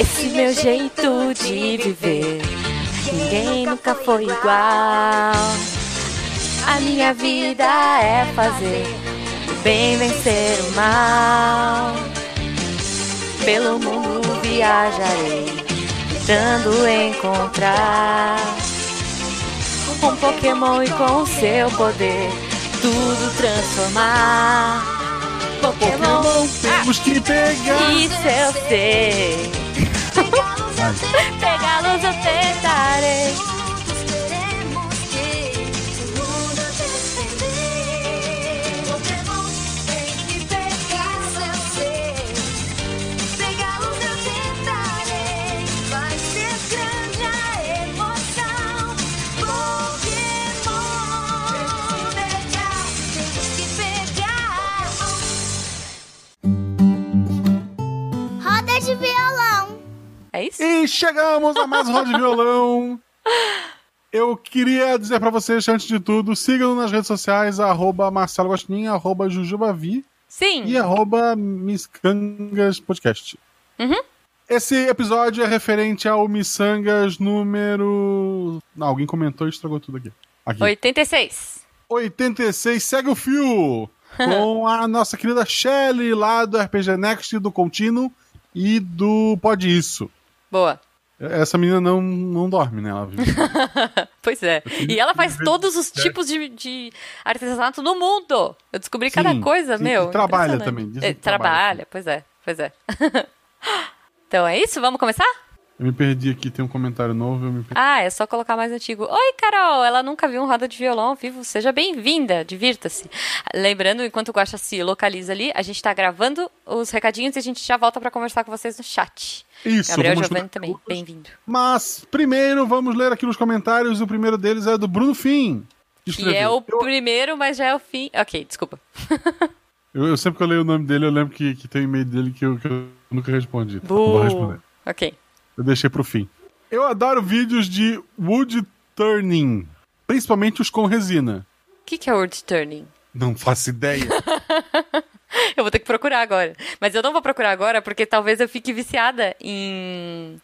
Esse meu jeito de viver, ninguém nunca foi igual. A minha vida é fazer o bem vencer o mal. Pelo mundo viajarei, tentando encontrar um Pokémon e com seu poder tudo transformar. Pokémon, Pokémon temos que pegar. isso eu sei. Pegá-los eu tentarei. 10. E chegamos a mais um round de violão. Eu queria dizer para vocês, antes de tudo, sigam nas redes sociais, arroba Marcelo Gostinho, arroba Jujubavi. Sim. E arroba Miscangas Podcast. Uhum. Esse episódio é referente ao Missangas número. Não, alguém comentou e estragou tudo aqui. aqui. 86. 86, segue o fio! com a nossa querida Shelly lá do RPG Next, do Contínuo e do Pode Isso. Boa. Essa menina não, não dorme, né? Ela vive. Pois é. E ela faz todos os tipos de, de artesanato no mundo. Eu descobri cada Sim, coisa, sim, meu. e trabalha também, dizem É, trabalha. trabalha, pois é, pois é. então é isso? Vamos começar? Eu me perdi aqui, tem um comentário novo, eu me perdi. Ah, é só colocar mais antigo. Oi, Carol! Ela nunca viu um roda de violão ao vivo. Seja bem-vinda, divirta-se. Lembrando, enquanto o Guaxa se localiza ali, a gente tá gravando os recadinhos e a gente já volta pra conversar com vocês no chat. Isso, Gabriel Giovanni também, bem-vindo. Mas, primeiro, vamos ler aqui nos comentários. O primeiro deles é do Bruno Fim. que é o primeiro, mas já é o fim. Ok, desculpa. Eu, eu sempre que eu leio o nome dele, eu lembro que, que tem um e-mail dele que eu, que eu nunca respondi. Não vou responder. Ok. Eu deixei pro fim. Eu adoro vídeos de wood turning, principalmente os com resina. O que, que é word turning? Não faço ideia. Eu vou ter que procurar agora. Mas eu não vou procurar agora porque talvez eu fique viciada em.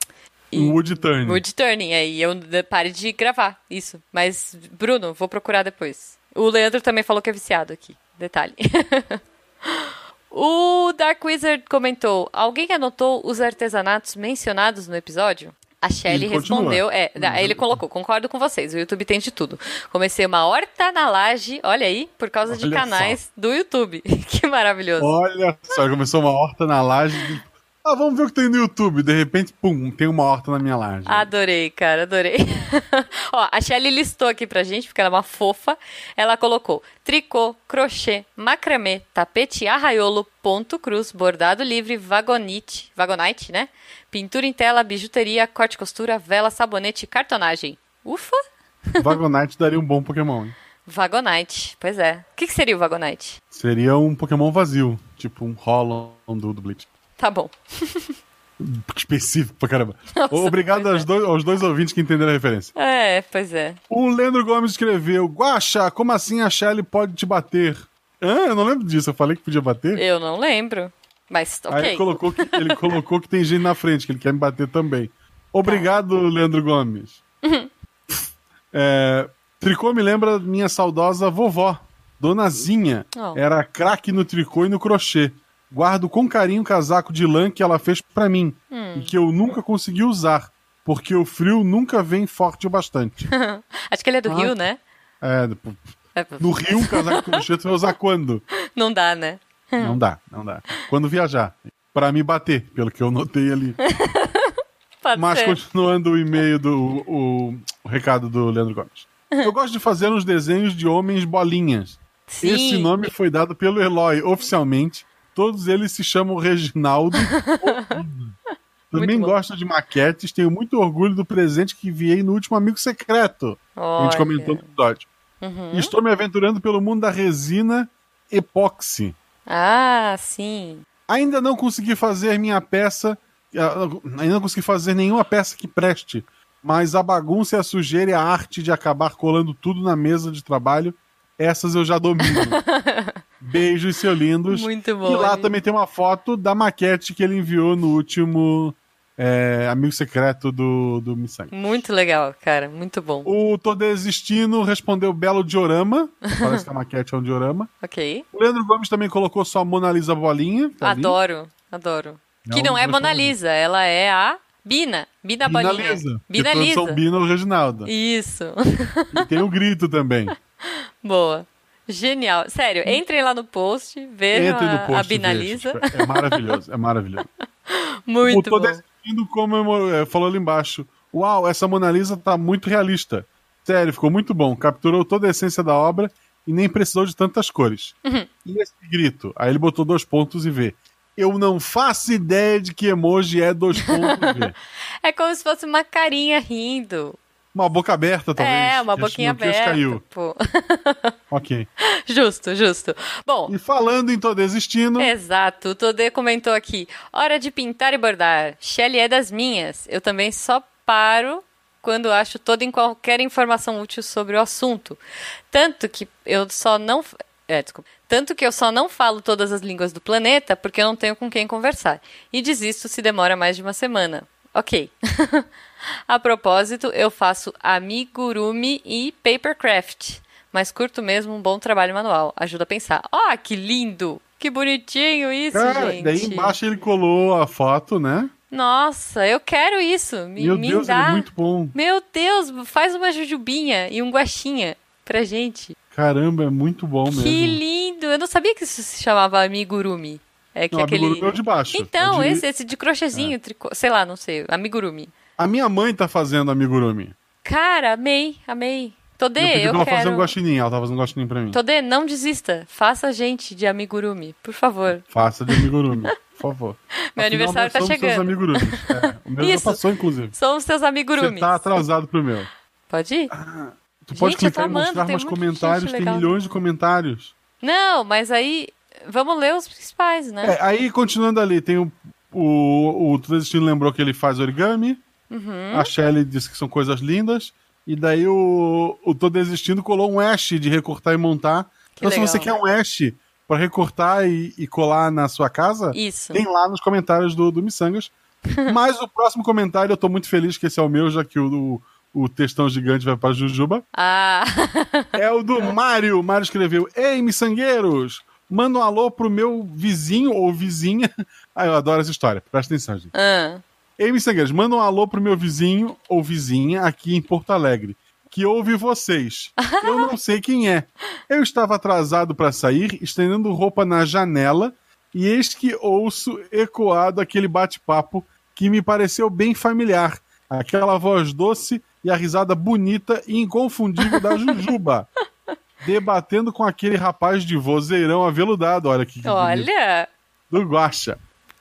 em wood turning. Wood turning. Aí eu pare de gravar isso. Mas, Bruno, vou procurar depois. O Leandro também falou que é viciado aqui. Detalhe. o Dark Wizard comentou: Alguém anotou os artesanatos mencionados no episódio? A Shelly respondeu, é, ele colocou, concordo com vocês, o YouTube tem de tudo. Comecei uma horta na laje, olha aí, por causa de Olha canais do YouTube. que maravilhoso. Olha só, começou uma horta na laje. Ah, vamos ver o que tem no YouTube. De repente, pum, tem uma horta na minha laje. Adorei, cara, adorei. Ó, a Shelly listou aqui pra gente, porque ela é uma fofa. Ela colocou tricô, crochê, macramê, tapete arraiolo, ponto cruz, bordado livre, vagonite, vagonite, né? Pintura em tela, bijuteria, corte e costura, vela, sabonete cartonagem. Ufa! Vagonite daria um bom Pokémon. hein? Vagonite, pois é. O que, que seria o Vagonite? Seria um Pokémon vazio. Tipo um Hollow do, do Bleach. Tá bom. Específico pra caramba. Nossa, Obrigado aos dois, aos dois ouvintes que entenderam a referência. É, pois é. O Leandro Gomes escreveu: Guaxa, como assim a Shelly pode te bater? Hã? Eu não lembro disso. Eu falei que podia bater? Eu não lembro. Mas, Aí ok. ele colocou, que, ele colocou que tem gente na frente, que ele quer me bater também. Obrigado, Leandro Gomes. É, tricô me lembra minha saudosa vovó, Dona Zinha. Oh. Era craque no tricô e no crochê. Guardo com carinho o casaco de lã que ela fez pra mim e que eu nunca consegui usar, porque o frio nunca vem forte o bastante. Acho que ele é do Ah. Rio, né? É, É, no Rio, um casaco tu vai usar quando? Não dá, né? Não dá, não dá. Quando viajar. Pra me bater, pelo que eu notei ali. Pode Mas ser. continuando o e-mail do o, o recado do Leandro Gomes. Eu gosto de fazer uns desenhos de homens bolinhas. Sim. Esse nome foi dado pelo Eloy oficialmente. Todos eles se chamam Reginaldo. Também gosto de maquetes, tenho muito orgulho do presente que enviei no último Amigo Secreto. A gente Olha. comentou no episódio. Uhum. E estou me aventurando pelo mundo da resina epóxi. Ah, sim. Ainda não consegui fazer minha peça. Ainda não consegui fazer nenhuma peça que preste. Mas a bagunça e a sujeira e a arte de acabar colando tudo na mesa de trabalho, essas eu já domino. Beijos, seu lindos. Muito bom. E lá ele- também tem uma foto da maquete que ele enviou no último é, amigo secreto do, do Missanga. Muito legal, cara. Muito bom. O Tô Desistindo respondeu belo diorama. Parece que a maquete é um diorama. Ok. O Leandro Gomes também colocou só a Mona Lisa Bolinha. tá ali. Adoro, adoro. É que um não é Mona. Lisa, ela é a Bina. Bina, Bina Bolinha. Lisa. Bina Lisa. Bina Reginaldo. Isso. E tem o grito também. Boa. Genial. Sério, entrem lá no post, vejam Entre no a, post. a Bina veja. Lisa. Tipo, É maravilhoso, é maravilhoso. Muito o Tô bom. Desistindo comemorou, é, falou ali embaixo. Uau, essa Mona Lisa tá muito realista. Sério, ficou muito bom. Capturou toda a essência da obra e nem precisou de tantas cores. Uhum. E esse grito? Aí ele botou dois pontos e vê. Eu não faço ideia de que emoji é dois pontos e vê. É como se fosse uma carinha rindo. Uma boca aberta, talvez. é, uma que boquinha aberta. caiu. Pô. Ok. justo, justo. Bom, E falando em Tô Desistindo, Exato, o Todê comentou aqui. Hora de pintar e bordar. Shelly é das minhas. Eu também só paro quando acho toda em qualquer informação útil sobre o assunto. Tanto que eu só não. É, desculpa. Tanto que eu só não falo todas as línguas do planeta porque eu não tenho com quem conversar. E desisto se demora mais de uma semana. Ok. A propósito, eu faço amigurumi e papercraft. Mas curto mesmo um bom trabalho manual. Ajuda a pensar. Ó, que lindo! Que bonitinho isso, cara, gente. daí embaixo ele colou a foto, né? Nossa, eu quero isso. Me, Meu me Deus, dá. ele é muito bom. Meu Deus, faz uma jujubinha e um guaxinha pra gente. Caramba, é muito bom mesmo. Que lindo! Eu não sabia que isso se chamava amigurumi. É que Não, aquele. amigurumi é o de baixo. Então, É de- esse, esse de crochêzinho, tricô, sei lá, não sei, amigurumi. A minha mãe tá fazendo amigurumi. Cara, amei, amei. Todê, eu eu, ela fazer quero. um guaxinim, ela tá fazendo um guaxinim pra mim. Todê, não desista. Faça a gente de amigurumi, por favor. Faça de amigurumi, por favor. Meu Afinal, aniversário tá somos seus chegando. amigurumis. É, o meu Isso. já passou, inclusive. Somos seus Você amigurumis. tá atrasado pro meu. Pode ir? Tu pode Gente, tô clicar e mostrar de comentários, tem milhões de comentários. Não, mas aí. Vamos ler os principais, né? É, aí, continuando ali, tem o. O, o lembrou que ele faz origami. Uhum. A Shelly disse que são coisas lindas. E daí o, o Tô Desistindo colou um hash de recortar e montar. Que então, se legal. você quer um hash pra recortar e, e colar na sua casa, Isso. tem lá nos comentários do, do Missangas. Mas o próximo comentário eu tô muito feliz que esse é o meu, já que o, o, o textão gigante vai pra Jujuba. Ah, É o do Mário. O Mário escreveu: Ei, miçangueiros! Manda um alô pro meu vizinho ou vizinha. Ah, eu adoro essa história. Presta atenção, gente. ah. Ei, miçangueiros, manda um alô pro meu vizinho ou vizinha aqui em Porto Alegre, que ouve vocês. Eu não sei quem é. Eu estava atrasado para sair, estendendo roupa na janela, e eis que ouço ecoado aquele bate-papo que me pareceu bem familiar. Aquela voz doce e a risada bonita e inconfundível da Jujuba. Debatendo com aquele rapaz de vozeirão aveludado, olha que, Olha, do Guaxa.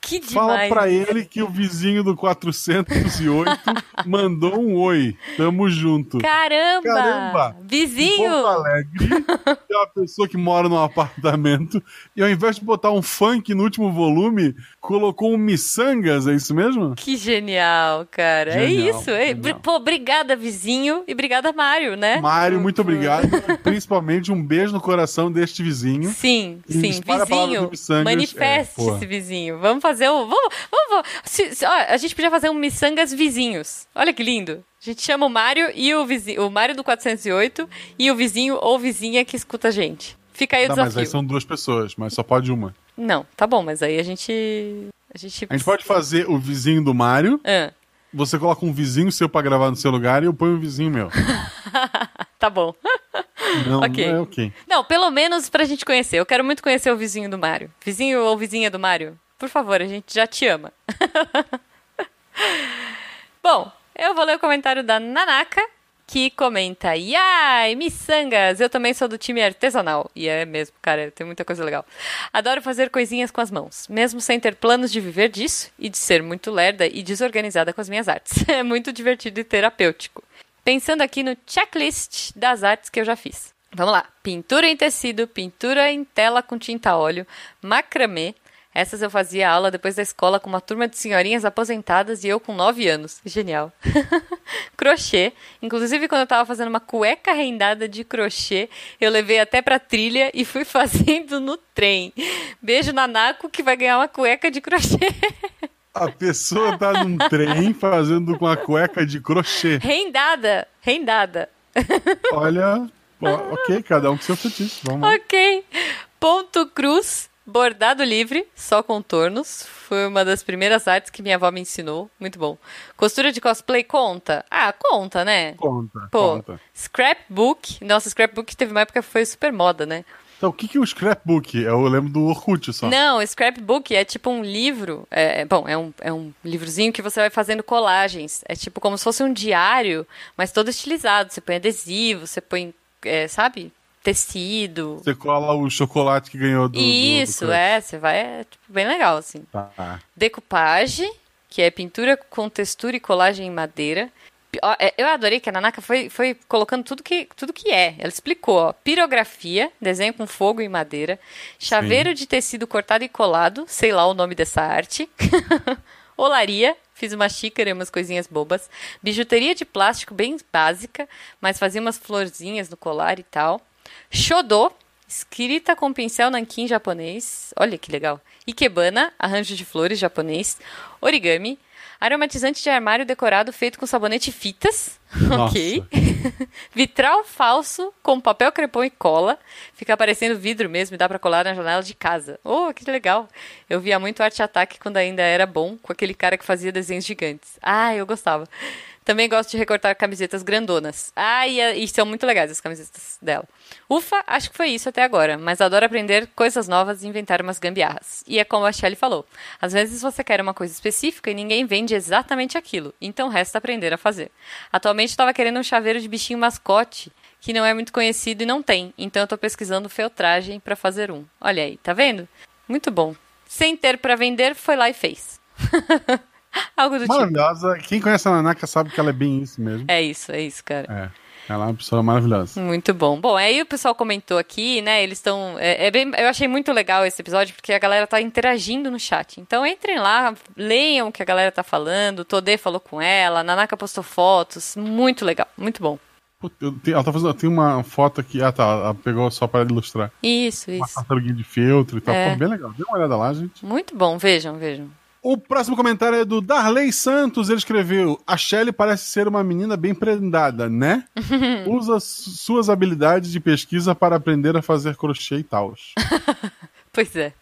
Que Fala demais. pra ele que o vizinho do 408 mandou um oi. Tamo junto. Caramba! Caramba! Em Vizinho! Porto Alegre, é uma pessoa que mora num apartamento e ao invés de botar um funk no último volume, colocou um miçangas, é isso mesmo? Que genial, cara. é Genial, isso. É. Pô, obrigada, vizinho, e obrigada, Mário, né? Mário, muito obrigado. Principalmente um beijo no coração deste vizinho. Sim, E sim, vizinho. Missangas, Manifeste é, esse vizinho. Vamos fazer o. Vamos, vamos, vamos. Se- se- ó, a gente podia fazer um Missangas vizinhos. Olha que lindo. A gente chama o Mário e o vizinho. O Mário do 408 e o vizinho ou vizinha que escuta a gente. Fica aí o Tá, mas desafio. aí são duas pessoas, mas só pode uma. Não, tá bom, mas aí a gente. A gente. A gente pode fazer o vizinho do Mário, Ah, você coloca um vizinho seu pra gravar no seu lugar e eu ponho um vizinho meu. tá bom. Não, Ok. é ok. Não, pelo menos pra gente conhecer. Eu quero muito conhecer o vizinho do Mário. Vizinho ou vizinha do Mário, por favor, a gente já te ama. Bom, eu vou ler o comentário da Nanaka, que comenta: Yai, miçangas! Eu também sou do time artesanal. E é mesmo, cara, tem muita coisa legal. Adoro fazer coisinhas com as mãos, mesmo sem ter planos de viver disso e de ser muito lerda e desorganizada com as minhas artes. É muito divertido e terapêutico. Pensando aqui no checklist das artes que eu já fiz. Vamos lá. Pintura em tecido, pintura em tela com tinta óleo, macramê. Essas eu fazia aula depois da escola com uma turma de senhorinhas aposentadas e eu com 9 anos. Genial. crochê. Inclusive, quando eu tava fazendo uma cueca rendada de crochê, eu levei até pra trilha e fui fazendo no trem. Beijo Nanako que vai ganhar uma cueca de crochê. A pessoa tá num trem fazendo com a cueca de crochê. Rendada, rendada. Olha, ok, cada um com seu fetiche. Vamos lá. Ok. Ponto cruz, bordado livre, só contornos. Foi uma das primeiras artes que minha avó me ensinou. Muito bom. Costura de cosplay conta? Ah, conta, né? Conta, Pô, conta. scrapbook. Nossa, scrapbook teve uma época que foi super moda, né? Então, o que, que é o scrapbook? Eu lembro do Orkut só. Não, scrapbook é tipo um livro. É, é- bom, é um, é um livrozinho que você vai fazendo colagens. É tipo como se fosse um diário, mas todo estilizado. Você põe adesivo, você põe, é, sabe? Tecido. Você cola o chocolate que ganhou do. do- do Isso, crush. é. Você vai. É tipo, bem legal, assim. Tá. Decoupage, que é pintura com textura e colagem em madeira. É, Eu adorei que a Nanaka foi, foi colocando tudo que, tudo que é. Ela explicou, ó. Pirografia, desenho com fogo e madeira. Chaveiro de tecido cortado e colado, sei lá o nome dessa arte. Olaria, fiz uma xícara e umas coisinhas bobas. Bijuteria de plástico bem básica, mas fazia umas florzinhas no colar e tal. Shodô, escrita com pincel nanquim japonês. Olha que legal. Ikebana, arranjo de flores japonês. Origami, aromatizante de armário decorado feito com sabonete fitas. Ok. Vitral falso com papel crepom e cola. Fica parecendo vidro mesmo e dá pra colar na janela de casa. Oh, que legal. Eu via muito Arte Ataque quando ainda era bom, com aquele cara que fazia desenhos gigantes. Ah, eu gostava. Também gosto de recortar camisetas grandonas. Ah, e, e são muito legais as camisetas dela. Ufa, acho que foi isso até agora, mas adoro aprender coisas novas e inventar umas gambiarras. E é como a Shelly falou: às vezes você quer uma coisa específica e ninguém vende exatamente aquilo, então resta aprender a fazer. Atualmente estava querendo um chaveiro de bichinho mascote, que não é muito conhecido e não tem, então eu tô pesquisando feltragem para fazer um. Olha aí, tá vendo? Muito bom. Sem ter para vender, foi lá e fez. Algo do tipo. Maravilhosa. Quem conhece a Nanaka sabe que ela é bem isso mesmo. É isso, é isso, cara. É. Ela é uma pessoa maravilhosa. Muito bom. Bom, aí o pessoal comentou aqui, né? Eles estão. É, é bem, eu achei muito legal esse episódio porque a galera tá interagindo no chat. Então entrem lá, leiam o que a galera tá falando. Todê falou com ela, Nanaka postou fotos. Muito legal, muito bom. Tenho- ela tá fazendo. Tem uma foto aqui. Ah, tá. Ela pegou só para ilustrar. Isso, Uma isso. tartaruguinha de feltro e tal. É. Pô, bem legal. Dê uma olhada lá, gente. Muito bom, vejam, vejam. O próximo comentário é do Darley Santos. Ele escreveu: A Shelly parece ser uma menina bem prendada, né? Usa su- suas habilidades de pesquisa para aprender a fazer crochê e tal. Pois é.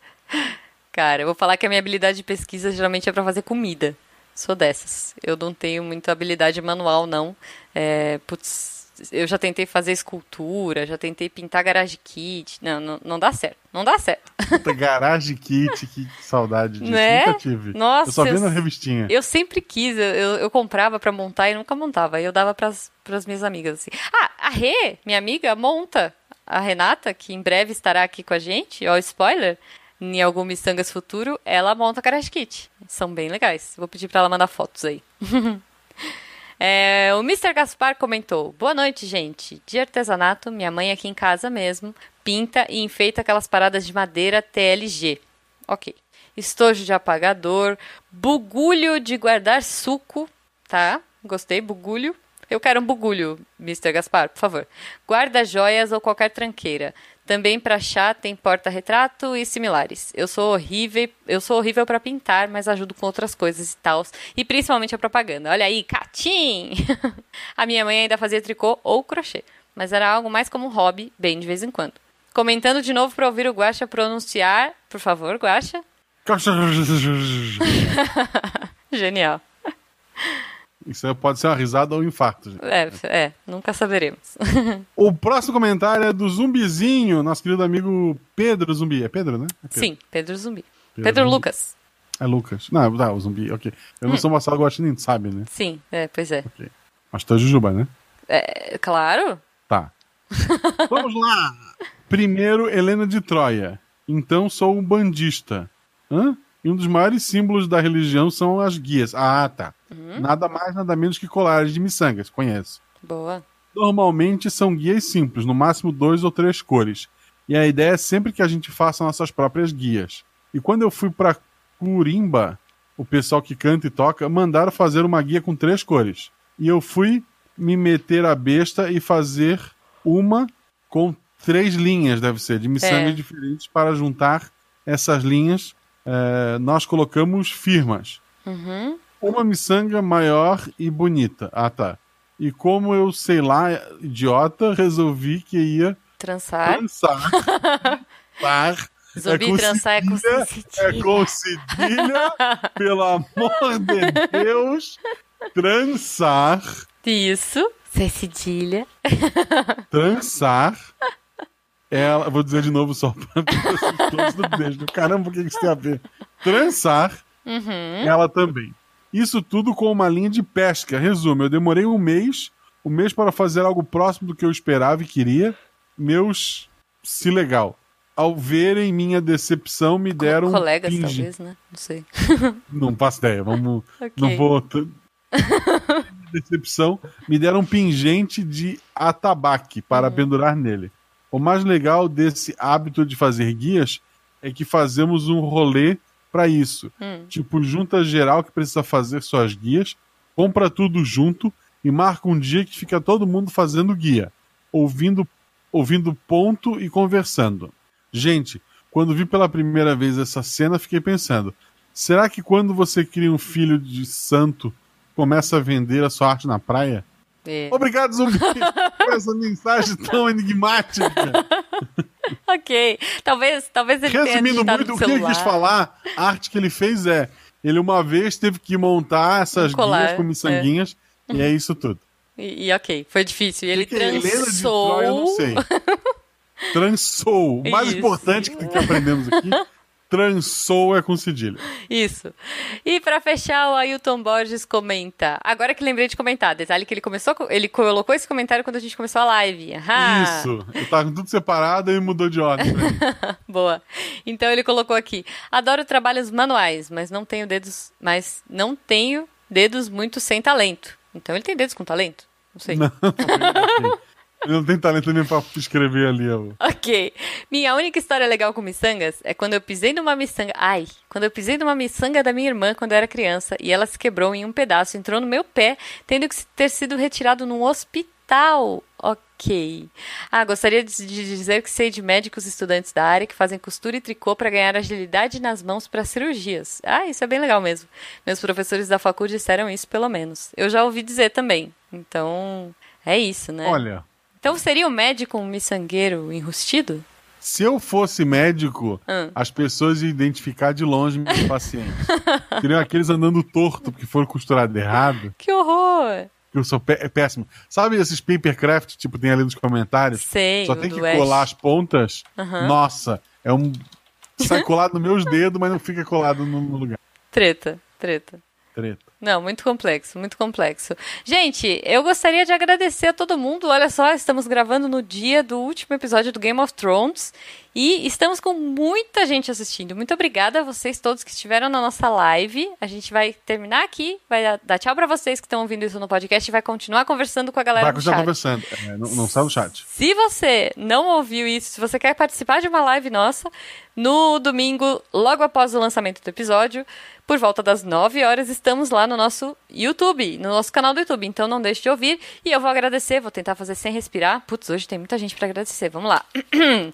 Cara, eu vou falar que a minha habilidade de pesquisa geralmente é pra fazer comida. Sou dessas. Eu não tenho muita habilidade manual, não. É, putz, eu já tentei fazer escultura, já tentei pintar garage kit. Não, não, não dá certo. Não dá certo. Puta, Garage Kit, que saudade disso. Né? Nunca tive. Nossa, eu só vi eu- na revistinha. Eu sempre quis, eu, eu, comprava pra montar e nunca montava. Aí eu dava pras, pras minhas amigas assim. Ah, a Rê, minha amiga, monta. A Renata, que em breve estará aqui com a gente, ó, spoiler, em algum Missangas futuro, ela monta Garage Kit. São bem legais. Vou pedir pra ela mandar fotos aí. É, o Mr. Gaspar comentou: Boa noite, gente. De artesanato, minha mãe aqui em casa mesmo pinta e enfeita aquelas paradas de madeira TLG. Ok. Estojo de apagador, bugulho de guardar suco, tá? Gostei, bugulho. Eu quero um bugulho, Mr. Gaspar, por favor. Guarda-joias ou qualquer tranqueira. Também para chá tem porta-retrato e similares. Eu sou horrível, eu sou horrível para pintar, mas ajudo com outras coisas e tal, e principalmente a propaganda. Olha aí, catim. a minha mãe ainda fazia tricô ou crochê, mas era algo mais como um hobby, bem de vez em quando. Comentando de novo para ouvir o Guaxa pronunciar, por favor, Guaxa. Genial. Isso pode ser uma risada ou um infarto. gente. É, é, nunca saberemos. O próximo comentário é do Zumbizinho, nosso querido amigo Pedro Zumbi. É Pedro, né? É Pedro. Sim, Pedro Zumbi. Pedro Pedro. Lucas. É Lucas. Não, tá, o Zumbi, ok. Eu não sou Marcelo Guaxinim, sabe, né? Sim, é, pois é. Ok. Mas tu é Jujuba, né? É, Claro. Tá. Vamos lá! Primeiro, Helena de Troia. Então sou um bandista. Hã? E um dos maiores símbolos da religião são as guias. Ah, tá. Nada mais, nada menos que colares de miçangas. Conheço. Boa. Normalmente são guias simples, no máximo dois ou três cores. E a ideia é sempre que a gente faça nossas próprias guias. E quando eu fui pra Curimba, o pessoal que canta e toca mandaram fazer uma guia com três cores. E eu fui me meter a besta e fazer uma com três linhas, deve ser, de miçangas É. diferentes para juntar essas linhas. eh, nós colocamos firmas. Uhum. Uma miçanga maior e bonita. Ah, tá. E como eu, sei lá, idiota, resolvi que ia Trançar. trançar. Par. Zumbi com trançar é com cedilha, cedilha. É com cedilha. pelo amor de Deus. Trançar. Isso. Sem cedilha. Trançar. Ela, vou dizer de novo só para todos do beijo. Caramba, o que que isso tem a ver? Trançar. Uhum. Ela também. Isso tudo com uma linha de pesca. Resumo, eu demorei um mês, um mês para fazer algo próximo do que eu esperava e queria. Meus se legal. Ao verem minha decepção, me deram um Colegas, pingi- talvez, né? Não sei. Não faço ideia, vamos. Ok. Não vou. decepção, me deram um pingente de atabaque para pendurar nele. O mais legal desse hábito de fazer guias é que fazemos um rolê para isso. Hum. Tipo, junta geral que precisa fazer suas guias, compra tudo junto e marca um dia que fica todo mundo fazendo guia, ouvindo, ouvindo ponto e conversando. Gente, quando vi pela primeira vez essa cena, fiquei pensando: será que quando você cria um filho de santo, começa a vender a sua arte na praia? É. Obrigado, Zumbi, por essa mensagem tão enigmática. Ok. Talvez, talvez ele tenha Resumindo digitado muito, o que ele quis falar, a arte que ele fez é: ele uma vez teve que montar essas Um colar, guias com miçanguinhas, e é isso tudo. E, e ok, foi difícil. E ele Que que é. Troia, eu não sei. Trançou. O mais Isso. importante que, que aprendemos aqui: trançou é com cedilha. Isso. E pra fechar, o Ailton Borges comenta. Agora que lembrei de comentar, detalhe que ele começou, co- ele colocou esse comentário quando a gente começou a live. Isso. Eu tava tudo separado e mudou de ordem. Boa. Então ele colocou aqui: adoro trabalhos manuais, mas não tenho dedos, mas não tenho dedos muito sem talento. Então ele tem dedos com talento? Não sei. Não, ele não tem talento nem pra escrever ali. ó. Ok. Minha única história legal com miçangas é quando eu pisei numa miçanga. Ai, quando eu pisei numa miçanga da minha irmã quando eu era criança e ela se quebrou em um pedaço, entrou no meu pé, tendo que ter sido retirado num hospital. Ok. Ah, gostaria de de dizer que sei de médicos estudantes da área que fazem costura e tricô para ganhar agilidade nas mãos para cirurgias. Ah, isso é bem legal mesmo. Meus professores da faculdade disseram isso, pelo menos. Eu já ouvi dizer também. Então, é isso, né? Olha, Então seria o médico um miçangueiro enrustido? se eu fosse médico, Hum. as pessoas iam identificar de longe meus pacientes. Seriam aqueles andando torto porque foram costurados errado. Que horror! eu sou pé- péssimo. Sabe esses papercraft, tipo, tem ali nos comentários? Sei, Só tem que colar as pontas. Aham. Nossa, é um. Sai colado nos meus dedos, mas não fica colado no, no lugar. Treta, treta. Treta. Não, muito complexo, muito complexo. Gente, eu gostaria de agradecer a todo mundo. Olha só, estamos gravando no dia do último episódio do Game of Thrones e estamos com muita gente assistindo. Muito obrigada a vocês todos que estiveram na nossa live. A gente vai terminar aqui, vai dar- tchau pra vocês que estão ouvindo isso no podcast e vai continuar conversando com a galera Vai do continuar chat. conversando. É, não, não sai do chat. Se você não ouviu isso, se você quer participar de uma live nossa, no domingo, logo após o lançamento do episódio, por volta das 9 horas, estamos lá no nosso YouTube, no nosso canal do YouTube. Então não deixe de ouvir. E eu vou agradecer, vou tentar fazer sem respirar. Putz, hoje tem muita gente para agradecer. Vamos lá.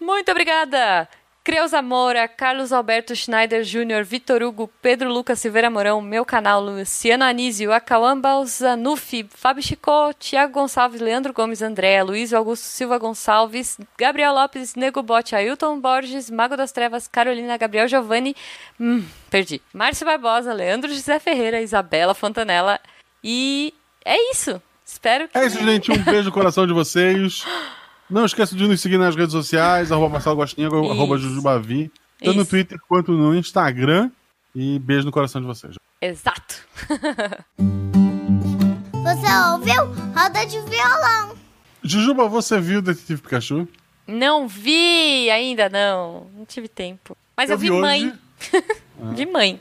Muito obrigada! Creuza Moura, Carlos Alberto Schneider Júnior, Vitor Hugo, Pedro Lucas Silveira Mourão, meu canal, Luciano Anísio, Acauã Balzanufi, Fábio Chicó, Tiago Gonçalves, Leandro Gomes, André, Luiz Augusto Silva Gonçalves, Gabriel Lopes, Nego Bote, Ailton Borges, Mago das Trevas, Carolina, Gabriel Giovanni, hum, perdi, Márcio Barbosa, Leandro José Ferreira, Isabela Fontanella e é isso. Espero que... É isso, gente. Um beijo no coração de vocês. Não esqueça de nos seguir nas redes sociais, arroba Marcelo Gostinho, arroba. Jujubavi, tanto no Isso. Twitter quanto no Instagram. E beijo no coração de vocês. Exato. Você ouviu? Roda de violão. Jujuba, você viu o Detetive Pikachu? Não vi ainda, não. Não tive tempo. Mas eu, vi, hoje. mãe. Vi mãe.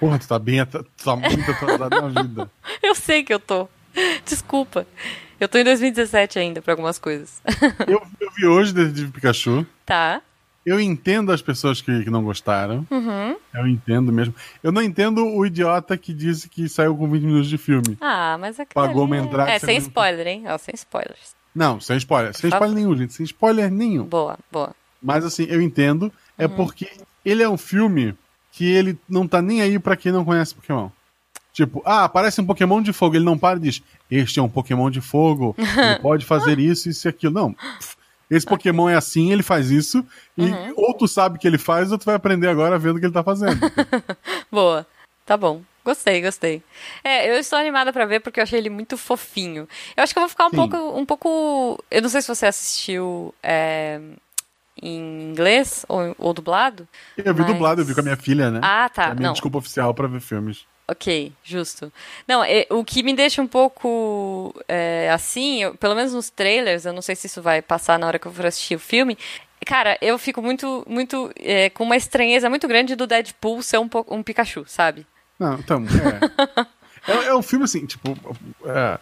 Porra, tu tá bem, tu tá muito atrasado na vida. Eu sei que eu tô. Desculpa. Eu tô em 2017 ainda pra algumas coisas. Eu, eu vi hoje Detetive Pikachu. tá. Eu entendo as pessoas que, que não gostaram. Uhum. Eu entendo mesmo. Eu não entendo o idiota que disse que saiu com 20 minutos de filme. Ah, mas aquilo Pagou ali uma é- entrada, É, sem não- spoiler, hein? Ó, sem spoilers. Não, sem spoiler. Sem spoiler nenhum, gente. Sem spoiler nenhum. Boa, boa. Mas assim, eu entendo. É Uhum. porque ele é um filme que ele não tá nem aí pra quem não conhece Pokémon. Tipo, ah, aparece um Pokémon de fogo, ele não para e diz: Este é um Pokémon de fogo, ele pode fazer isso, isso e aquilo. Não. Esse Pokémon é assim, ele faz isso, e ou tu sabe que ele faz, ou tu vai aprender agora vendo o que ele tá fazendo. Boa. Tá bom. Gostei, gostei. É, eu estou animada pra ver porque eu achei ele muito fofinho. Eu acho que eu vou ficar um Sim. pouco, um pouco. Eu não sei se você assistiu é, em inglês ou, ou dublado. Eu vi Mas- dublado, eu vi com a minha filha, né? Ah, tá. É a minha Não. desculpa oficial pra ver filmes. Ok, justo. Não, é, o que me deixa um pouco é, assim, eu- pelo menos nos trailers, eu não sei se isso vai passar na hora que eu for assistir o filme. Cara, eu fico muito, muito é, com uma estranheza muito grande do Deadpool ser um, um Pikachu, sabe? Não, então, é. é, é um filme assim, tipo. Ah,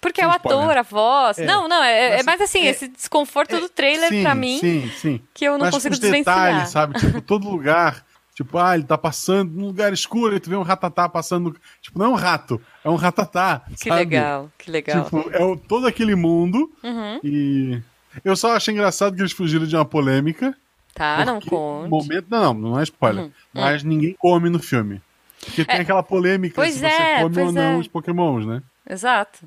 Porque é o spoiler. ator, a voz. É. Não, não, é, é mais assim, é- esse desconforto do trailer sim, pra mim, Sim, sim. que eu não Mas consigo os desvencilhar. detalhes, sabe? Tipo, todo lugar. Tipo, ah, ele tá passando num lugar escuro e tu vê um ratatá passando. no- Tipo, não é um rato, é um ratatá. Que sabe? legal, que legal. Tipo, é o- todo aquele mundo. Uhum. E. Eu só achei engraçado que eles fugiram de uma polêmica. tá, não no momento, não, não é spoiler. Uhum, Mas ninguém come no filme. Porque tem É. aquela polêmica Pois se você é, come ou não é. os pokémons, né? Exato.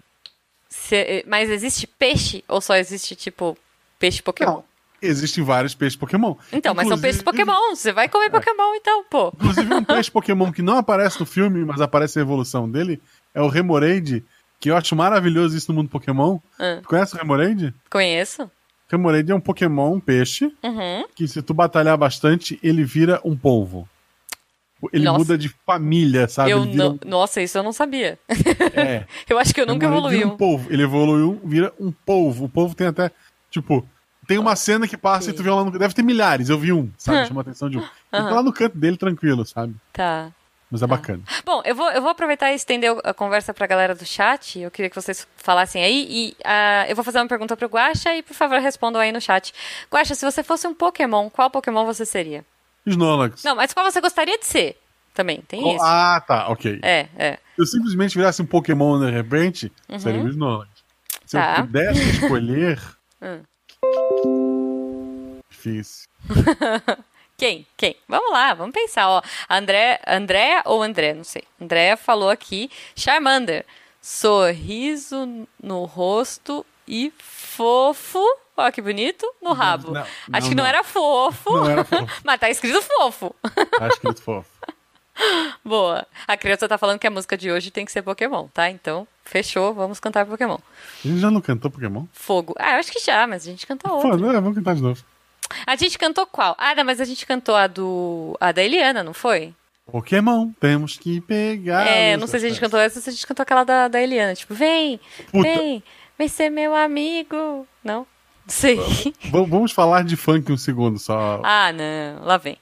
Se- mas existe peixe ou só existe, tipo, peixe Pokémon? Não, existem vários peixes Pokémon. Então, mas são peixes Inclusive- Pokémon. Você vai comer Pokémon, então, pô. Inclusive, um peixe Pokémon que não aparece no filme, mas aparece a evolução dele, é o Remoraid, que eu acho maravilhoso isso no mundo Pokémon. Ah. Conhece o Remoraid? Conheço. Remoraid é um Pokémon, um peixe, Uhum. que se tu batalhar bastante, ele vira um polvo. Ele Nossa. muda de família, sabe? eu não... Nossa, isso eu não sabia. É. eu acho que eu nunca evoluí. um polvo. Ele evoluiu, vira um polvo. O polvo tem até, tipo... Tem uma cena que passa e tu vê lá no... Deve ter milhares, eu vi um, sabe? Chama a atenção de um. Ele tá lá no canto dele, tranquilo, sabe? Tá. Mas é bacana. Bom, eu vou, eu vou aproveitar e estender a conversa pra galera do chat. Eu queria que vocês falassem aí. E ah, eu vou fazer uma pergunta pro Guaxa e, por favor, respondam aí no chat. Guaxa, se você fosse um Pokémon, qual Pokémon você seria? Snorlax. Não, mas qual você gostaria de ser? Também, tem Oh, isso. Ah, tá, ok. É, é. Se eu simplesmente virasse um Pokémon de repente, seria o Snorlax. Se Uhum. Tá. eu pudesse escolher. Difícil. Quem? Quem? Vamos lá, vamos pensar. Ó, André, Andréa ou André, não sei. Andréa falou aqui, Charmander. Sorriso no rosto e fofo. Ó, que bonito, no rabo. não, Acho não, que não, não. era fofo. Não era fofo. Mas tá escrito fofo. Acho que é fofo. Boa. A criança tá falando que a música de hoje tem que ser Pokémon, tá? Então, fechou, vamos cantar Pokémon. A gente já não cantou Pokémon? Fogo. Ah, eu acho que já, mas a gente canta Pô, outra. não, vamos cantar de novo. A gente cantou qual? Ah, não, mas a gente cantou a do. a da Eliana, não foi? Pokémon, temos que pegar. É, não sei se a gente cantou essa ou se a gente cantou aquela da, da Eliana. Tipo, vem, Puta. vem, vem ser meu amigo. Não? Não sei. V- Vamos falar de funk um segundo só. ah, não. Lá vem.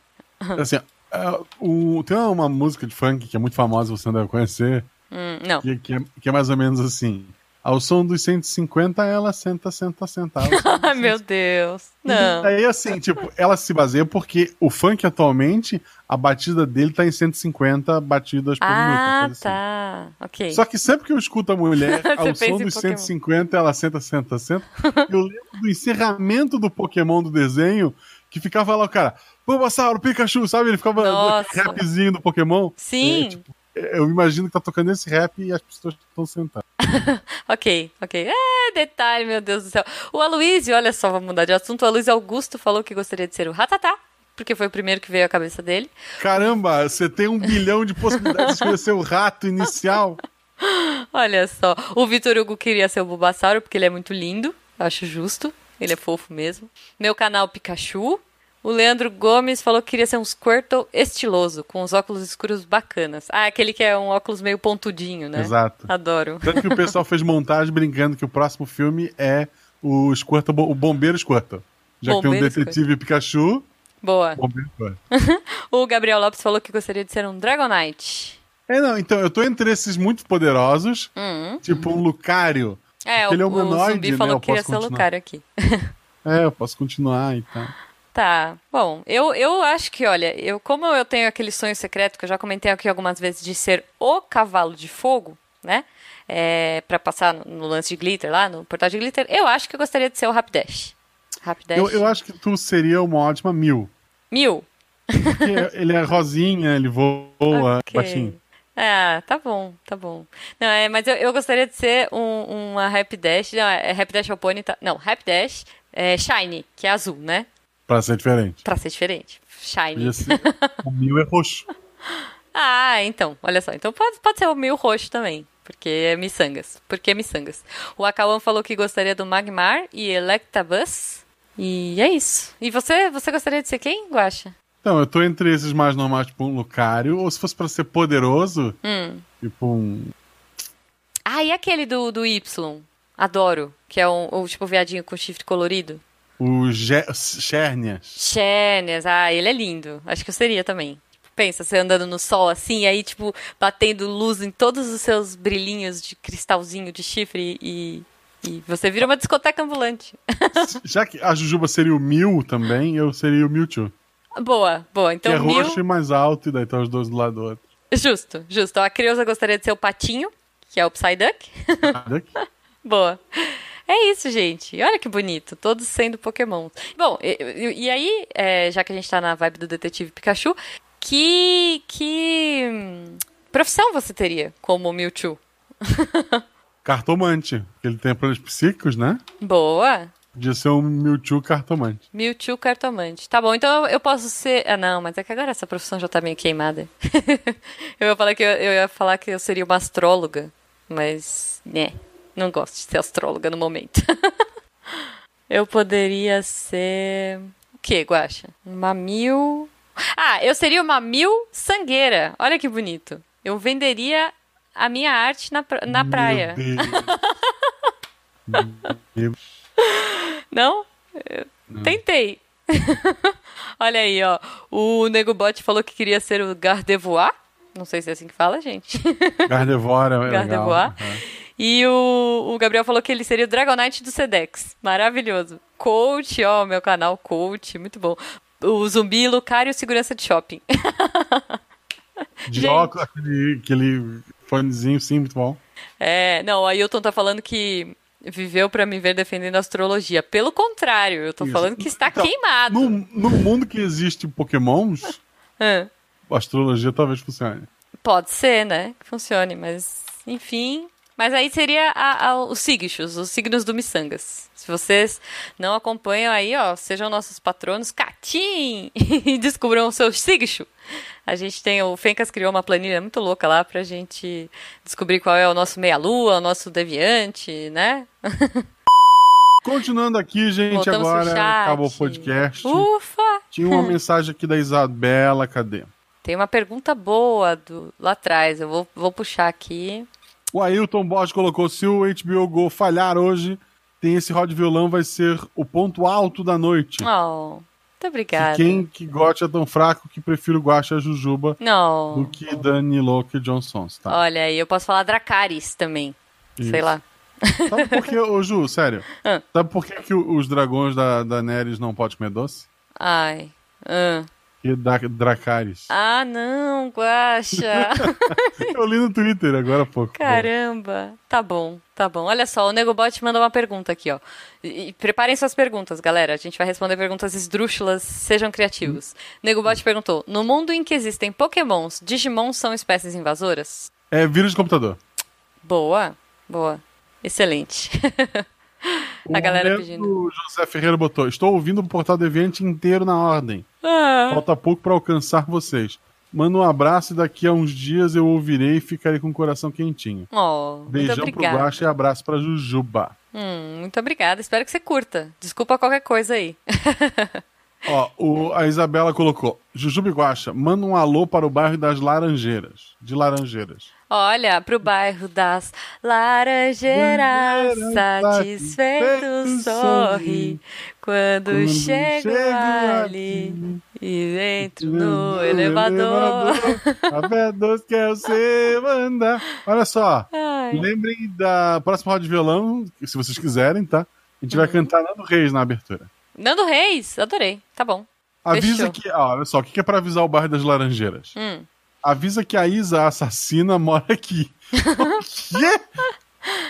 Assim, é, o, tem uma música de funk que é muito famosa, você não deve conhecer, Hum, não. que, que é, que é mais ou menos assim. Ao som dos 150, ela senta, senta, senta. Ai, meu Deus. Não. Daí, assim, tipo, ela se baseia porque o funk atualmente, a batida dele tá em 150 batidas por minuto. uma Ah, coisa assim. tá. Ok. Só que sempre que eu escuto a mulher ao som dos Pokémon. 150, ela senta, senta, senta, eu lembro do encerramento do Pokémon do desenho, que ficava lá o cara, Bulbasauro, Pikachu, sabe? Ele ficava Nossa. rapzinho do Pokémon. Sim. É, tipo, eu imagino que tá tocando esse rap e as pessoas estão sentadas. Ok, ok. É, detalhe, meu Deus do céu. O Aloysio, olha só, vamos mudar de assunto. O Aloysio Augusto falou que gostaria de ser o Ratatá, porque foi o primeiro que veio à cabeça dele. Caramba, você tem um bilhão de possibilidades de escolher ser o rato inicial. Olha só. O Vitor Hugo queria ser o Bulbasauro, porque ele é muito lindo. Acho justo. Ele é fofo mesmo. Meu canal Pikachu. O Leandro Gomes falou que queria ser um Squirtle estiloso, com os óculos escuros bacanas. Ah, aquele que é um óculos meio pontudinho, né? Exato. Adoro. Tanto que o pessoal fez montagem brincando que o próximo filme é o Squirtle, o Bombeiro Squirtle. Já que tem um detetive Pikachu, Boa. Bombeiro Squirtle. O Gabriel Lopes falou que gostaria de ser um Dragonite. É, não, então, eu tô entre esses muito poderosos, Hum. tipo um Lucario. É, Ele é o, o humanoide, zumbi né? falou que queria ser o. Lucario aqui. É, eu posso continuar e tal. Tá. Bom, eu, eu acho que, olha, eu como eu tenho aquele sonho secreto que eu já comentei aqui algumas vezes de ser o cavalo de fogo, né? É, para passar no, no lance de glitter lá, no portal de glitter, eu acho que eu gostaria de ser o Rapidash. Rapidash. Eu, eu acho que tu seria uma ótima mil. Mil. Porque ele é rosinha, ele voa Ok. baixinho. Ah, tá bom, tá bom. Não, é, mas eu, eu gostaria de ser um, uma Rap Dash. Não, é Rap Dash é o tá? Não, Rap Dash é Shiny, que é azul, né? Pra ser diferente. Pra ser diferente. Shiny. Ser- o mil é roxo. Ah, então, olha só. Então pode, pode ser o meio roxo também. Porque é miçangas. Porque é miçangas. O Akawan falou que gostaria do Magmar e Electabuzz. E é isso. E você, você gostaria de ser quem, Guaxa? Então, eu tô entre esses mais normais, tipo um Lucario, ou se fosse pra ser poderoso, Hum. tipo um. Ah, e aquele do, do Y? Adoro. Que é um, o tipo viadinho com chifre colorido. O Ge- Chernias. Xerneas, ah, ele é lindo. Acho que eu seria também. Tipo, Pensa, você andando no sol assim, aí, tipo, batendo luz em todos os seus brilhinhos de cristalzinho de chifre e, e você vira uma discoteca ambulante. Já que a Jujuba seria o Mil também, eu seria o Mewtwo. boa, boa. Então, que é mil... roxo e mais alto, e daí tá os dois do lado do outro. Justo, justo. A criança gostaria de ser o patinho, que é o Psyduck. Boa. É isso, gente. Olha que bonito. Todos sendo Pokémon. Bom, e, e- aí, é, já que a gente tá na vibe do Detetive Pikachu, que, que hum, profissão você teria como Mewtwo? Cartomante, que ele tem planos psíquicos, né? Boa. Podia ser um Mewtwo cartomante. Mewtwo cartomante. Tá bom, então eu- eu posso ser. Ah, não, mas é que agora essa profissão já tá meio queimada. eu, ia falar que eu, eu ia falar que eu seria uma astróloga, mas. né, não gosto de ser astróloga no momento. eu poderia ser. O que, Guaxa? Uma mil. Ah, eu seria uma mil sangueira. Olha que bonito. Eu venderia a minha arte na, pra- na praia. Meu Deus. Não? Eu Tentei. Olha aí, ó. O Negobot falou que queria ser o Gardevoir. Não sei se é assim que fala, gente. Gardevoir é legal. Gardevoir. Uhum. E o, o Gabriel falou que ele seria o Dragonite do Sedex. Maravilhoso. Coach, ó, meu canal Coach, muito bom. O zumbi, Lucario, segurança de shopping. De óculos, aquele, aquele fonezinho, sim, muito bom. É, não, o Ailton tá falando que viveu pra me ver defendendo a astrologia. Pelo contrário, eu tô Isso. falando que está Então, queimado. No, no mundo que existe pokémons, a astrologia talvez funcione. Pode ser, né? Que funcione, mas enfim. Mas aí seria a- a- os signos, os signos do Missangas. Se vocês não acompanham aí, ó, sejam nossos patronos, catim! E descubram o seu signo. A gente tem, o Fencas criou uma planilha muito louca lá pra gente descobrir qual é o nosso meia-lua, o nosso deviante, né? Continuando aqui, gente, Voltamos agora acabou o podcast. Ufa! Tinha uma mensagem aqui da Isabela, cadê? Tem uma pergunta boa do, lá atrás, eu vou, vou puxar aqui. O Ailton Borges colocou: se o HBO Go falhar hoje, tem esse rod violão, vai ser o ponto alto da noite. Oh, muito obrigada. quem que gosta é tão fraco que prefiro Guaxa Jujuba Não. do que Dani Locke e John Sons, tá? Olha aí, eu posso falar Dracarys também. Isso. Sei lá. Sabe por que, ô Ju, sério? Ah. Sabe por que, que os dragões da, da Neres não podem comer doce? Ai. ah. E da Dracarys. Ah, não, Guaxa. Eu li no Twitter agora há pouco. Caramba. Tá bom, tá bom. Olha só, o Negobot mandou uma pergunta aqui, ó. E, e preparem suas perguntas, galera. A gente vai responder perguntas esdrúxulas, sejam criativos. O Negobot perguntou: No mundo em que existem pokémons, Digimons são espécies invasoras? É vírus de computador. Boa, boa. Excelente. O A galera pedindo. José Ferreira botou: Estou ouvindo o portal Deviante inteiro na ordem. Ah, Falta pouco para alcançar vocês. Manda um abraço e daqui a uns dias eu ouvirei e ficarei com o coração quentinho. oh, Beijão pro. Guaxa e abraço pra Jujuba. Hum, muito obrigada. Espero que você curta. Desculpa qualquer coisa aí. Ó, o- a Isabela colocou: Jujuba e Guaxa, manda um alô para o bairro das Laranjeiras. De Laranjeiras. Olha, pro bairro das Laranjeiras, satisfeito sorri quando, Quando chego, ali e entro no elevador. A B2 quer você mandar. Olha só. Ai. Lembrem da próxima roda de violão, se vocês quiserem, tá? A gente vai cantar Nando Reis na abertura. Nando Reis, adorei. Tá bom. Avisa Fechou. que. ó, olha só, o que é pra avisar o bairro das Laranjeiras? Hum. Avisa que a Isa a assassina mora aqui. o quê?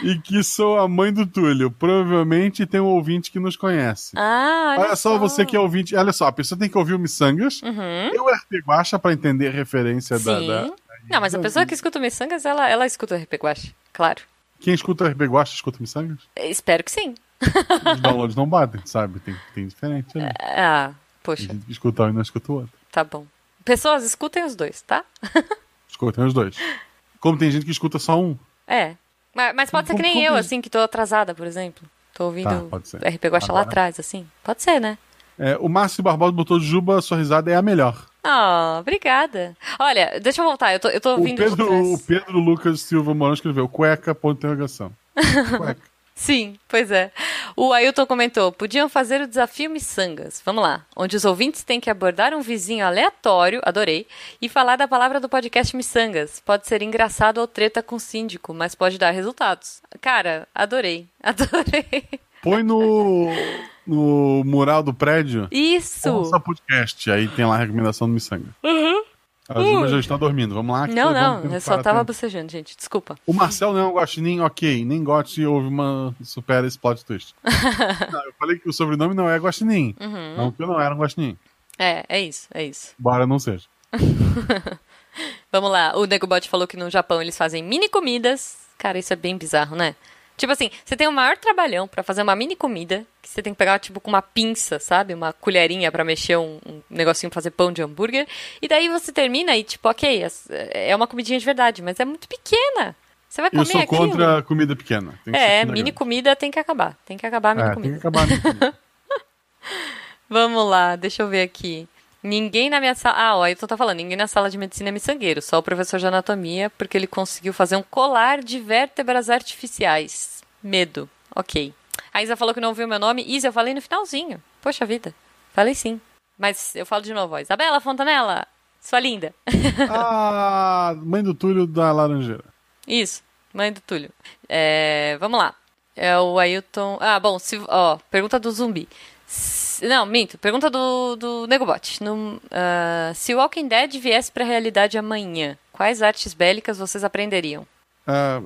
e que sou a mãe do Túlio. Provavelmente tem um ouvinte que nos conhece. Ah, olha, Olha só você que é ouvinte. Olha só, a pessoa tem que ouvir o Missangas. Uhum. Eu RP Guacha pra entender a referência da, Sim. da- Não, mas a pessoa que escuta o Missangas, ela, ela escuta o RP Guache, claro. Quem escuta o RP Guacha escuta o Missangas? Espero que sim. Os downloads não batem, sabe? Tem, tem diferente ali. Ah, Tem poxa, gente que escuta um e não escuta o outro. tá bom. Pessoas, escutem os dois, tá? Escutem os dois. Como tem gente que escuta só um. É. Mas, mas pode ser que nem Como- eu, como- assim, que tô atrasada, por exemplo. Tô ouvindo Tá. RP Guacha lá atrás, assim. Pode ser, né? É, o Márcio Barbosa botou Juba, sua risada é a melhor. Ah, obrigada. Olha, deixa eu voltar, eu tô, eu tô O ouvindo de Pedro, o Pedro Lucas Silva Morão escreveu cueca, ponto interrogação. Cueca. Sim, pois é. O Ailton comentou: podiam fazer o desafio Missangas. Vamos lá. Onde os ouvintes têm que abordar um vizinho aleatório, adorei, e falar da palavra do podcast Missangas. Pode ser engraçado ou treta com o síndico, mas pode dar resultados. Cara, adorei. Adorei. Põe no, no mural do prédio. Isso! Ouça podcast. Aí tem lá a recomendação do Missanga. A Juba já está dormindo. Vamos lá. Não, não, eu só tava tempo. bocejando, gente. Desculpa. O Marcel não é um guaxinim, ok. Nem gote houve uma supera esse plot twist. Não, eu falei que o sobrenome não é guaxinim. Uhum. Não que eu não era um guaxinim. É, é isso, é isso. Embora não seja. Vamos lá. O Negobot falou que no Japão eles fazem mini comidas. Cara, isso é bem bizarro, né? Tipo assim, você tem o maior trabalhão pra fazer uma mini comida, que você tem que pegar, tipo, com uma pinça, sabe? Uma colherinha pra mexer um, um negocinho pra fazer pão de hambúrguer. E daí você termina e, tipo, ok, as- é uma comidinha de verdade, mas é muito pequena. Você vai comer Eu sou aquilo? contra comida pequena. É, mini comida tem que acabar. Tem que acabar a mini É, comida. tem que acabar a mini comida. Vamos lá, deixa eu ver aqui. Ninguém na minha sala. Ah, o Ailton tá falando, ninguém na sala de medicina é miçangueiro, só o professor de anatomia, porque ele conseguiu fazer um colar de vértebras artificiais. Medo. Ok. A Isa falou que não ouviu meu nome. Isa, eu falei no finalzinho. Poxa vida. Falei sim. Mas eu falo de novo, ó. Isabela Fontanella, sua linda. Ah, mãe do Túlio da Laranjeira. Isso, mãe do Túlio. É, vamos lá. É o Ailton. Ah, bom, se, ó, pergunta do zumbi. Não, minto. Pergunta do, do Negobot. No, ah, se o Walking Dead viesse pra realidade amanhã, quais artes bélicas vocês aprenderiam? Ah,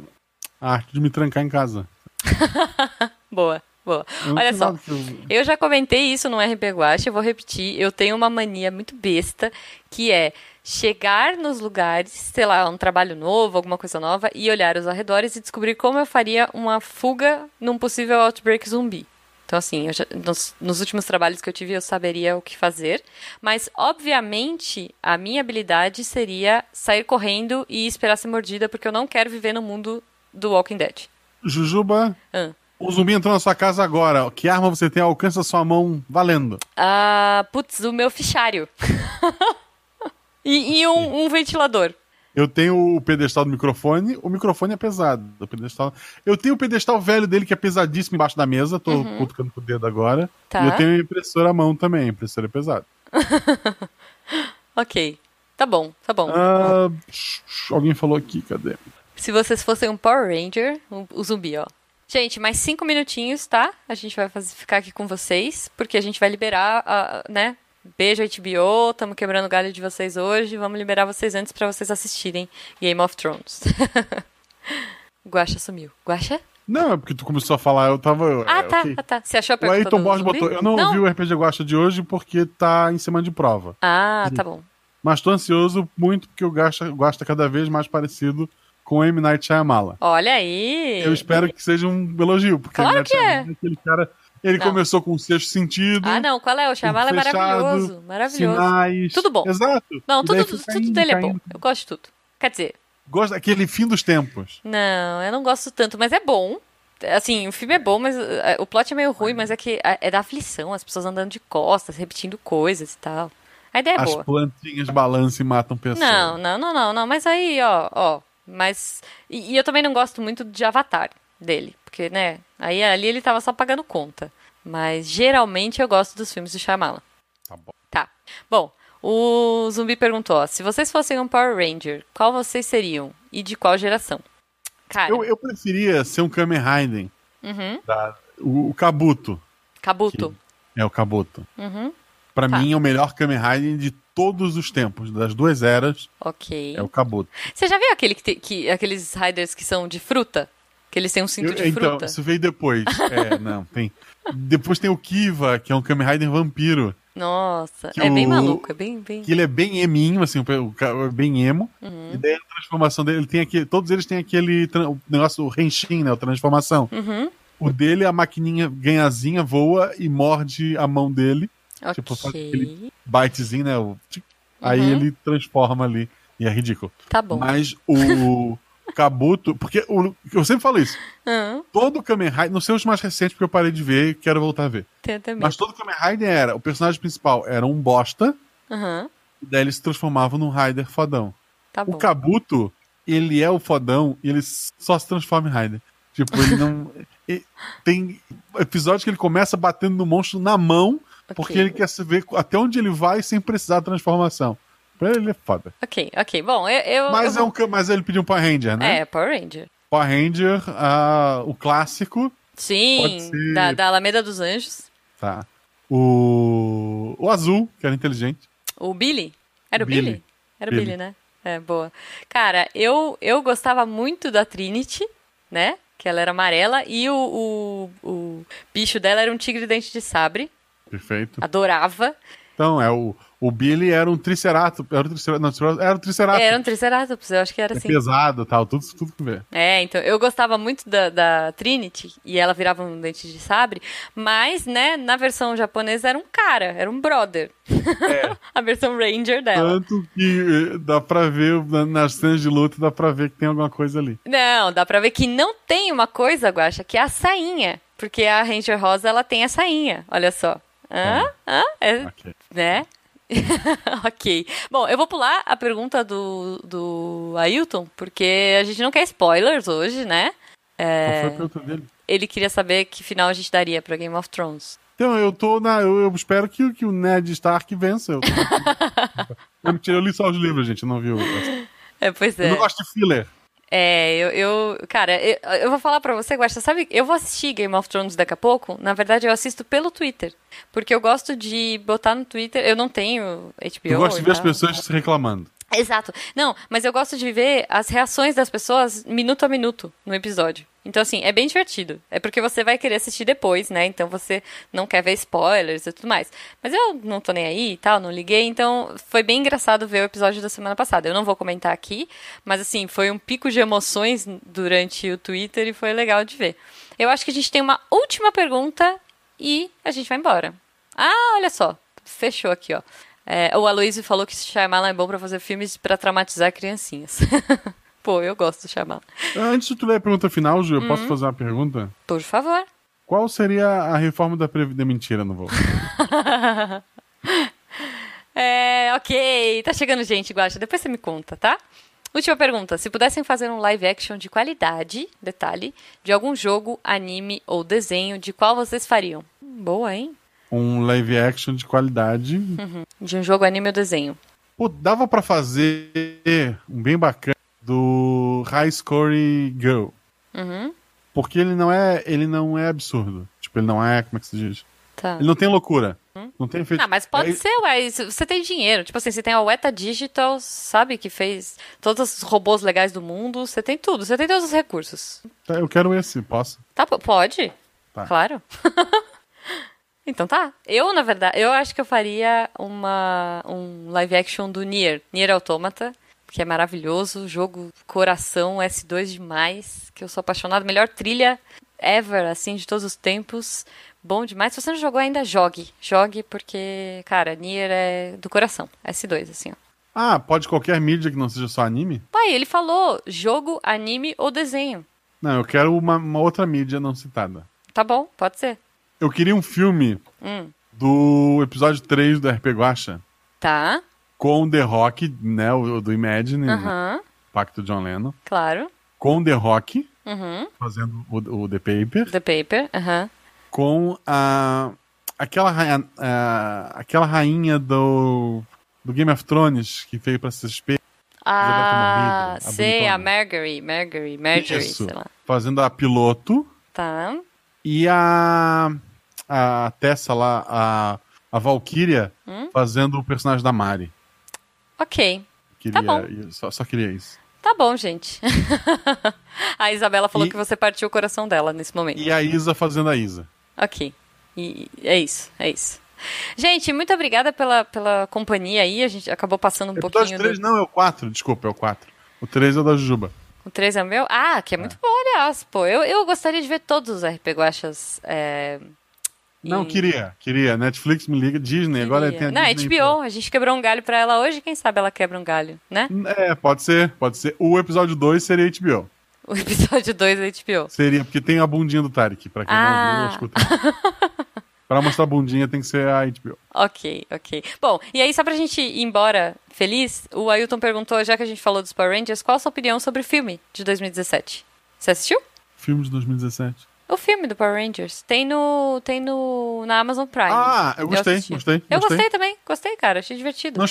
a arte de me trancar em casa. Boa, boa. Eu Olha só. eu- Eu já comentei isso no RP Guacha, eu vou repetir. Eu tenho uma mania muito besta, que é chegar nos lugares, sei lá, um trabalho novo, alguma coisa nova, e olhar os arredores e descobrir como eu faria uma fuga num possível outbreak zumbi. Então, assim, já- nos, nos últimos trabalhos que eu tive, eu saberia o que fazer. Mas, obviamente, a minha habilidade seria sair correndo e esperar ser mordida, porque eu não quero viver no mundo do Walking Dead. Jujuba, Ah. o zumbi entrou na sua casa agora. Que arma você tem? Alcança sua mão valendo. Ah, putz, o meu fichário. e e um, um ventilador. Eu tenho o pedestal do microfone. O microfone é pesado. O pedestal... Eu tenho o pedestal velho dele, que é pesadíssimo embaixo da mesa. Tô cutucando com o dedo agora. Uhum. Tá. E eu tenho a impressora à mão também. A impressora é pesada. Ok. Tá bom, tá bom. Ah, alguém falou aqui, cadê? Se vocês fossem um Power Ranger, o, o zumbi, ó. Gente, mais cinco minutinhos, tá? A gente vai fazer, ficar aqui com vocês, porque a gente vai liberar, a, né? Beijo HBO, tamo quebrando o galho de vocês hoje. Vamos liberar vocês antes pra vocês assistirem Game of Thrones. Guaxa sumiu. Guaxa? Não, é porque tu começou a falar, eu tava. Ah, é, tá, ok. tá, tá. Você achou a O pergunta Ayrton do Borges botou. Eu não, ouvi o RPG Guacha de hoje porque tá em semana de prova. Ah, tá bom. Mas tô ansioso muito porque o Guacha gosta cada vez mais parecido com o M. Night Shyamala. Olha aí. Eu espero que seja um elogio, porque Claro M. Night que é. Shyamalan aquele cara. Ele Não. começou com o sexto sentido. Ah, não, qual é? O Shyamala é maravilhoso. Maravilhoso. Sinais. Tudo bom. Exato. Não, tudo, tudo indo, dele é caindo. bom. Eu gosto de tudo. Quer dizer, Gosto daquele fim dos tempos. não, eu não gosto tanto, mas é bom. Assim, o filme é bom, mas eh, o plot é meio ruim, mas é que é da aflição, as pessoas andando de costas, repetindo coisas e tal. A ideia é As boa. plantinhas balançam e matam pessoas. Não, não, não, não, não. Mas aí, ó, ó. Mas. E, e eu também não gosto muito de Avatar dele. Porque, né? Aí ali ele tava só pagando conta. Mas geralmente eu gosto dos filmes do Shyamalan. Tá bom. Tá. Bom, o Zumbi perguntou: ó, se vocês fossem um Power Ranger, qual vocês seriam? E de qual geração? Cara, Eu, eu preferia ser um Kamen Rider. Uhum. da- o, o Kabuto. Kabuto. É o Kabuto. Uhum. Pra Tá. mim é o melhor Kamen Rider de todos os tempos, das duas eras, Ok. é o Kabuto. Você já viu aquele que, te- que- aqueles riders que são de fruta? Que eles têm um cinto Eu- de então, fruta. isso veio depois. É, não, tem. Depois tem o Kiva, que é um Kamen Rider vampiro. Nossa, é bem o- maluco, é bem, bem... Que ele é bem eminho, assim, o cara é bem emo. Uhum. E daí a transformação dele, ele tem aqui, todos eles têm aquele o negócio, o Henshin, né, a transformação. Uhum. O dele, a maquininha ganhazinha voa e morde a mão dele, tipo, faz aquele- bitezinho, né, o aí Uhum. ele transforma ali. E é ridículo. tá bom. Mas o Kabuto, porque o, eu sempre falo isso, Aham, todo Kamen Rider, não sei os mais recentes porque eu parei de ver e quero voltar a ver. Mas todo Kamen Rider era, o personagem principal era um bosta, Aham, e daí ele se transformava num Rider fodão. tá O. Kabuto, ele é o fodão e ele só se transforma em Rider. Tipo, ele não. e- tem episódios que ele começa batendo no monstro na mão, porque Ok. ele quer se ver até onde ele vai sem precisar da transformação. Pra ele é foda. Ok, ok. Bom, eu. eu Mas, eu é um, mas ele pediu um Power Ranger, né? É, Power Ranger. Power Ranger, ah, o clássico, Sim, ser- da, da Alameda dos Anjos. tá? O. O azul, que era inteligente. O Billy? Era o Billy? Billy. Era o Billy. Billy, né? É, boa. Cara, eu, eu gostava muito da Trinity, né? Que ela era amarela. E o, o, o bicho dela era um tigre dente de sabre. Perfeito. Adorava. Então, é o. O Billy era um triceratops. Era um triceratops. Não, era um triceratops. Era um Triceratops, eu acho que era É assim. pesado tal, tudo, tudo que vê. É, então, eu gostava muito da, da Trinity, e ela virava um dente de sabre, mas, né, na versão japonesa era um cara, era um brother. É. A versão Ranger dela. Tanto que eh, dá pra ver, na- nas cenas de luta, dá pra ver que tem alguma coisa ali. Não, dá pra ver que não tem uma coisa, Guaxa, que é a sainha. Porque a Ranger Rosa, ela tem a sainha, olha só. Hã? Hã? É, Ok. né? ok. Bom, eu vou pular a pergunta do, do Ailton, porque a gente não quer spoilers hoje, né? Qual foi a pergunta dele? Ele queria saber que final a gente daria pra Game of Thrones. Então, eu tô na. Eu, eu espero que, que o Ned Stark vença. Eu, eu, tirei- eu li só os livros, gente, eu não vi o. É, pois Eu é. não gosto de filler. É, eu, eu cara, eu, eu vou falar pra você, Guaxa, sabe, eu vou assistir Game of Thrones daqui a pouco, na verdade eu assisto pelo Twitter, porque eu gosto de botar no Twitter, eu não tenho HBO Eu gosto de ver as pessoas se reclamando. Exato. Não, mas eu gosto de ver as reações das pessoas minuto a minuto no episódio. Então, assim, é bem divertido. É porque você vai querer assistir depois, né? Então você não quer ver spoilers e tudo mais. Mas eu não tô nem aí e tal, não liguei. Então foi bem engraçado ver o episódio da semana passada. Eu não vou comentar aqui, mas assim, foi um pico de emoções durante o Twitter e foi legal de ver. Eu acho que a gente tem uma última pergunta e a gente vai embora. Ah, olha só. Fechou aqui, ó. É, o Aloysio falou que Shyamalan é bom pra fazer filmes pra traumatizar criancinhas. Pô, eu gosto do Shyamalan. Antes de tu ler a pergunta final, Ju, eu Uhum. posso fazer uma pergunta? Por favor. Qual seria a reforma da Previdência? Mentira, não vou. É, ok. Tá chegando gente, Guacha. Depois você me conta, tá? Última pergunta. Se pudessem fazer um live action de qualidade, detalhe, de algum jogo, anime ou desenho, de qual vocês fariam? Boa, hein? Um live action de qualidade. De um jogo, anime ou desenho. Pô, dava pra fazer um bem bacana do High Score Girl. Uhum. Porque ele não é, ele não é absurdo. Tipo, ele não é, como é que se diz? Tá. Ele não tem loucura. Não tem efeito. Ah, mas pode Aí- ser, ué. Você tem dinheiro. Tipo assim, você tem a Weta Digital, sabe? Que fez todos os robôs legais do mundo. Você tem tudo. Você tem todos os recursos. Tá, Eu quero esse, posso? Tá, po- pode? Tá. Claro. então tá. Eu, na verdade, eu acho que eu faria uma, um live action do Nier. Nier Automata, que é maravilhoso. Jogo coração S2 demais. Que eu sou apaixonado. Melhor trilha ever, assim, de todos os tempos. Bom demais. Se você não jogou ainda, jogue. Jogue, porque, cara, Nier é do coração. S2, assim, ó. Ah, pode qualquer mídia que não seja só anime? Pai, ele falou jogo, anime ou desenho. Não, eu quero uma, uma outra mídia não citada. Tá bom, pode ser. Eu queria um filme Hum, do episódio 3 do RP Guacha tá. Com o The Rock, né, o do Imagine, Aham, Pacto John Lennon, claro. com o The Rock Uhum. fazendo o, o The Paper, The Paper, aham. com a aquela rainha, a- aquela rainha do do Game of Thrones que veio pra CSP, Ah, morrido, a sei, bonitona. a Marjorie, Isso. sei lá. fazendo a piloto Tá. e a a Tessa lá, a a Valkyria Hum? fazendo o personagem da Mari. Ok. Queria, Tá bom. Só, só queria isso. Tá bom, gente. a Isabela falou E- que você partiu o coração dela nesse momento. E a Isa fazendo a Isa. Ok. E é isso, é isso. Gente, muito obrigada pela, pela companhia aí. A gente acabou passando um Episódio pouquinho 3 do. não, é o 4, desculpa, é o 4. O 3 é o da Jujuba. O 3 é o meu? Ah, que é muito bom, aliás, pô. Eu, eu gostaria de ver todos os RP Guachas. É... Não, e- queria, queria. Netflix me liga, Disney, agora queria. tem a Não, Disney HBO. A gente quebrou um galho pra ela hoje, quem sabe ela quebra um galho, né? É, pode ser, pode ser. O episódio 2 seria HBO. O episódio 2 da HBO. Seria, porque tem a bundinha do Tarek, pra quem Ah. não, não escuta. pra mostrar a bundinha tem que ser a HBO. Ok, ok. Bom, e aí só pra gente ir embora feliz, o Ailton perguntou, já que a gente falou dos Power Rangers, qual a sua opinião sobre o filme de 2017? Você assistiu? Filme de 2017. O filme do Power Rangers. Tem no. Tem no. na Amazon Prime. Ah, eu gostei, assisti. gostei, Eu gostei. gostei também, gostei, cara. Achei divertido. Não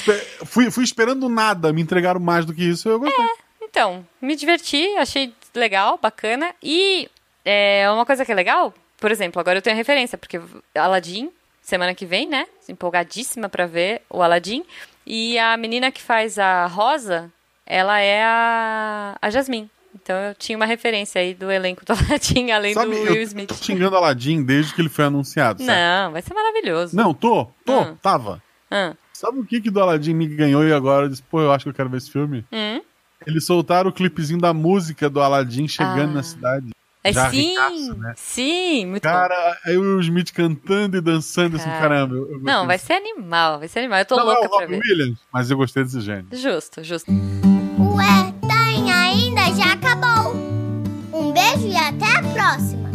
fui, fui esperando nada, me entregaram mais do que isso, eu gostei. Então, me diverti, achei legal, bacana. E é, uma coisa que é legal, por exemplo, agora eu tenho referência, porque Aladdin, semana que vem, né? Empolgadíssima pra ver o Aladdin. E a menina que faz a Rosa, ela é a, a Jasmine. Então eu tinha uma referência aí do elenco do Aladdin, além Sabe, do eu Will tô Smith. xingando Aladdin desde que ele foi anunciado, sabe? Não, vai ser maravilhoso. Não, tô, tô, Hum. tava. Ah, Sabe o que que do Aladdin me ganhou e agora eu disse, pô, eu acho que eu quero ver esse filme? hum. Eles soltaram o clipezinho da música do Aladdin chegando Ah. na cidade. É Já sim, ricaço, né? sim, muito bom. Cara, aí o Will Smith cantando e dançando assim, Cara. caramba. eu- eu Não, vai ser animal, vai ser animal. Eu tô Não, louca é o. Williams, mas eu gostei desse gênio. Justo, justo já acabou. Um beijo e até a próxima!